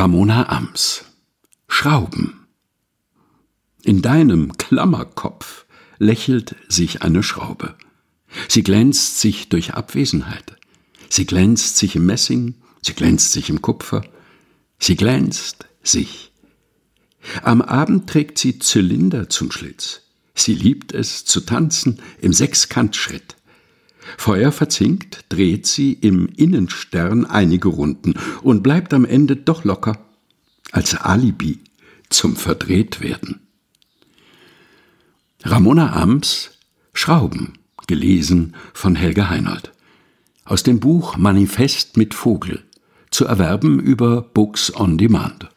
Ramona Ams Schrauben In deinem Klammerkopf lächelt sich eine Schraube. Sie glänzt sich durch Abwesenheit. Sie glänzt sich im Messing, sie glänzt sich im Kupfer. Sie glänzt sich. Am Abend trägt sie Zylinder zum Schlitz. Sie liebt es zu tanzen im Sechskantschritt. Feuer verzinkt, dreht sie im Innenstern einige Runden und bleibt am Ende doch locker, als Alibi zum Verdrehtwerden. Ramona Ams Schrauben, gelesen von Helge Heinold. Aus dem Buch Manifest mit Vogel, zu erwerben über Books on Demand.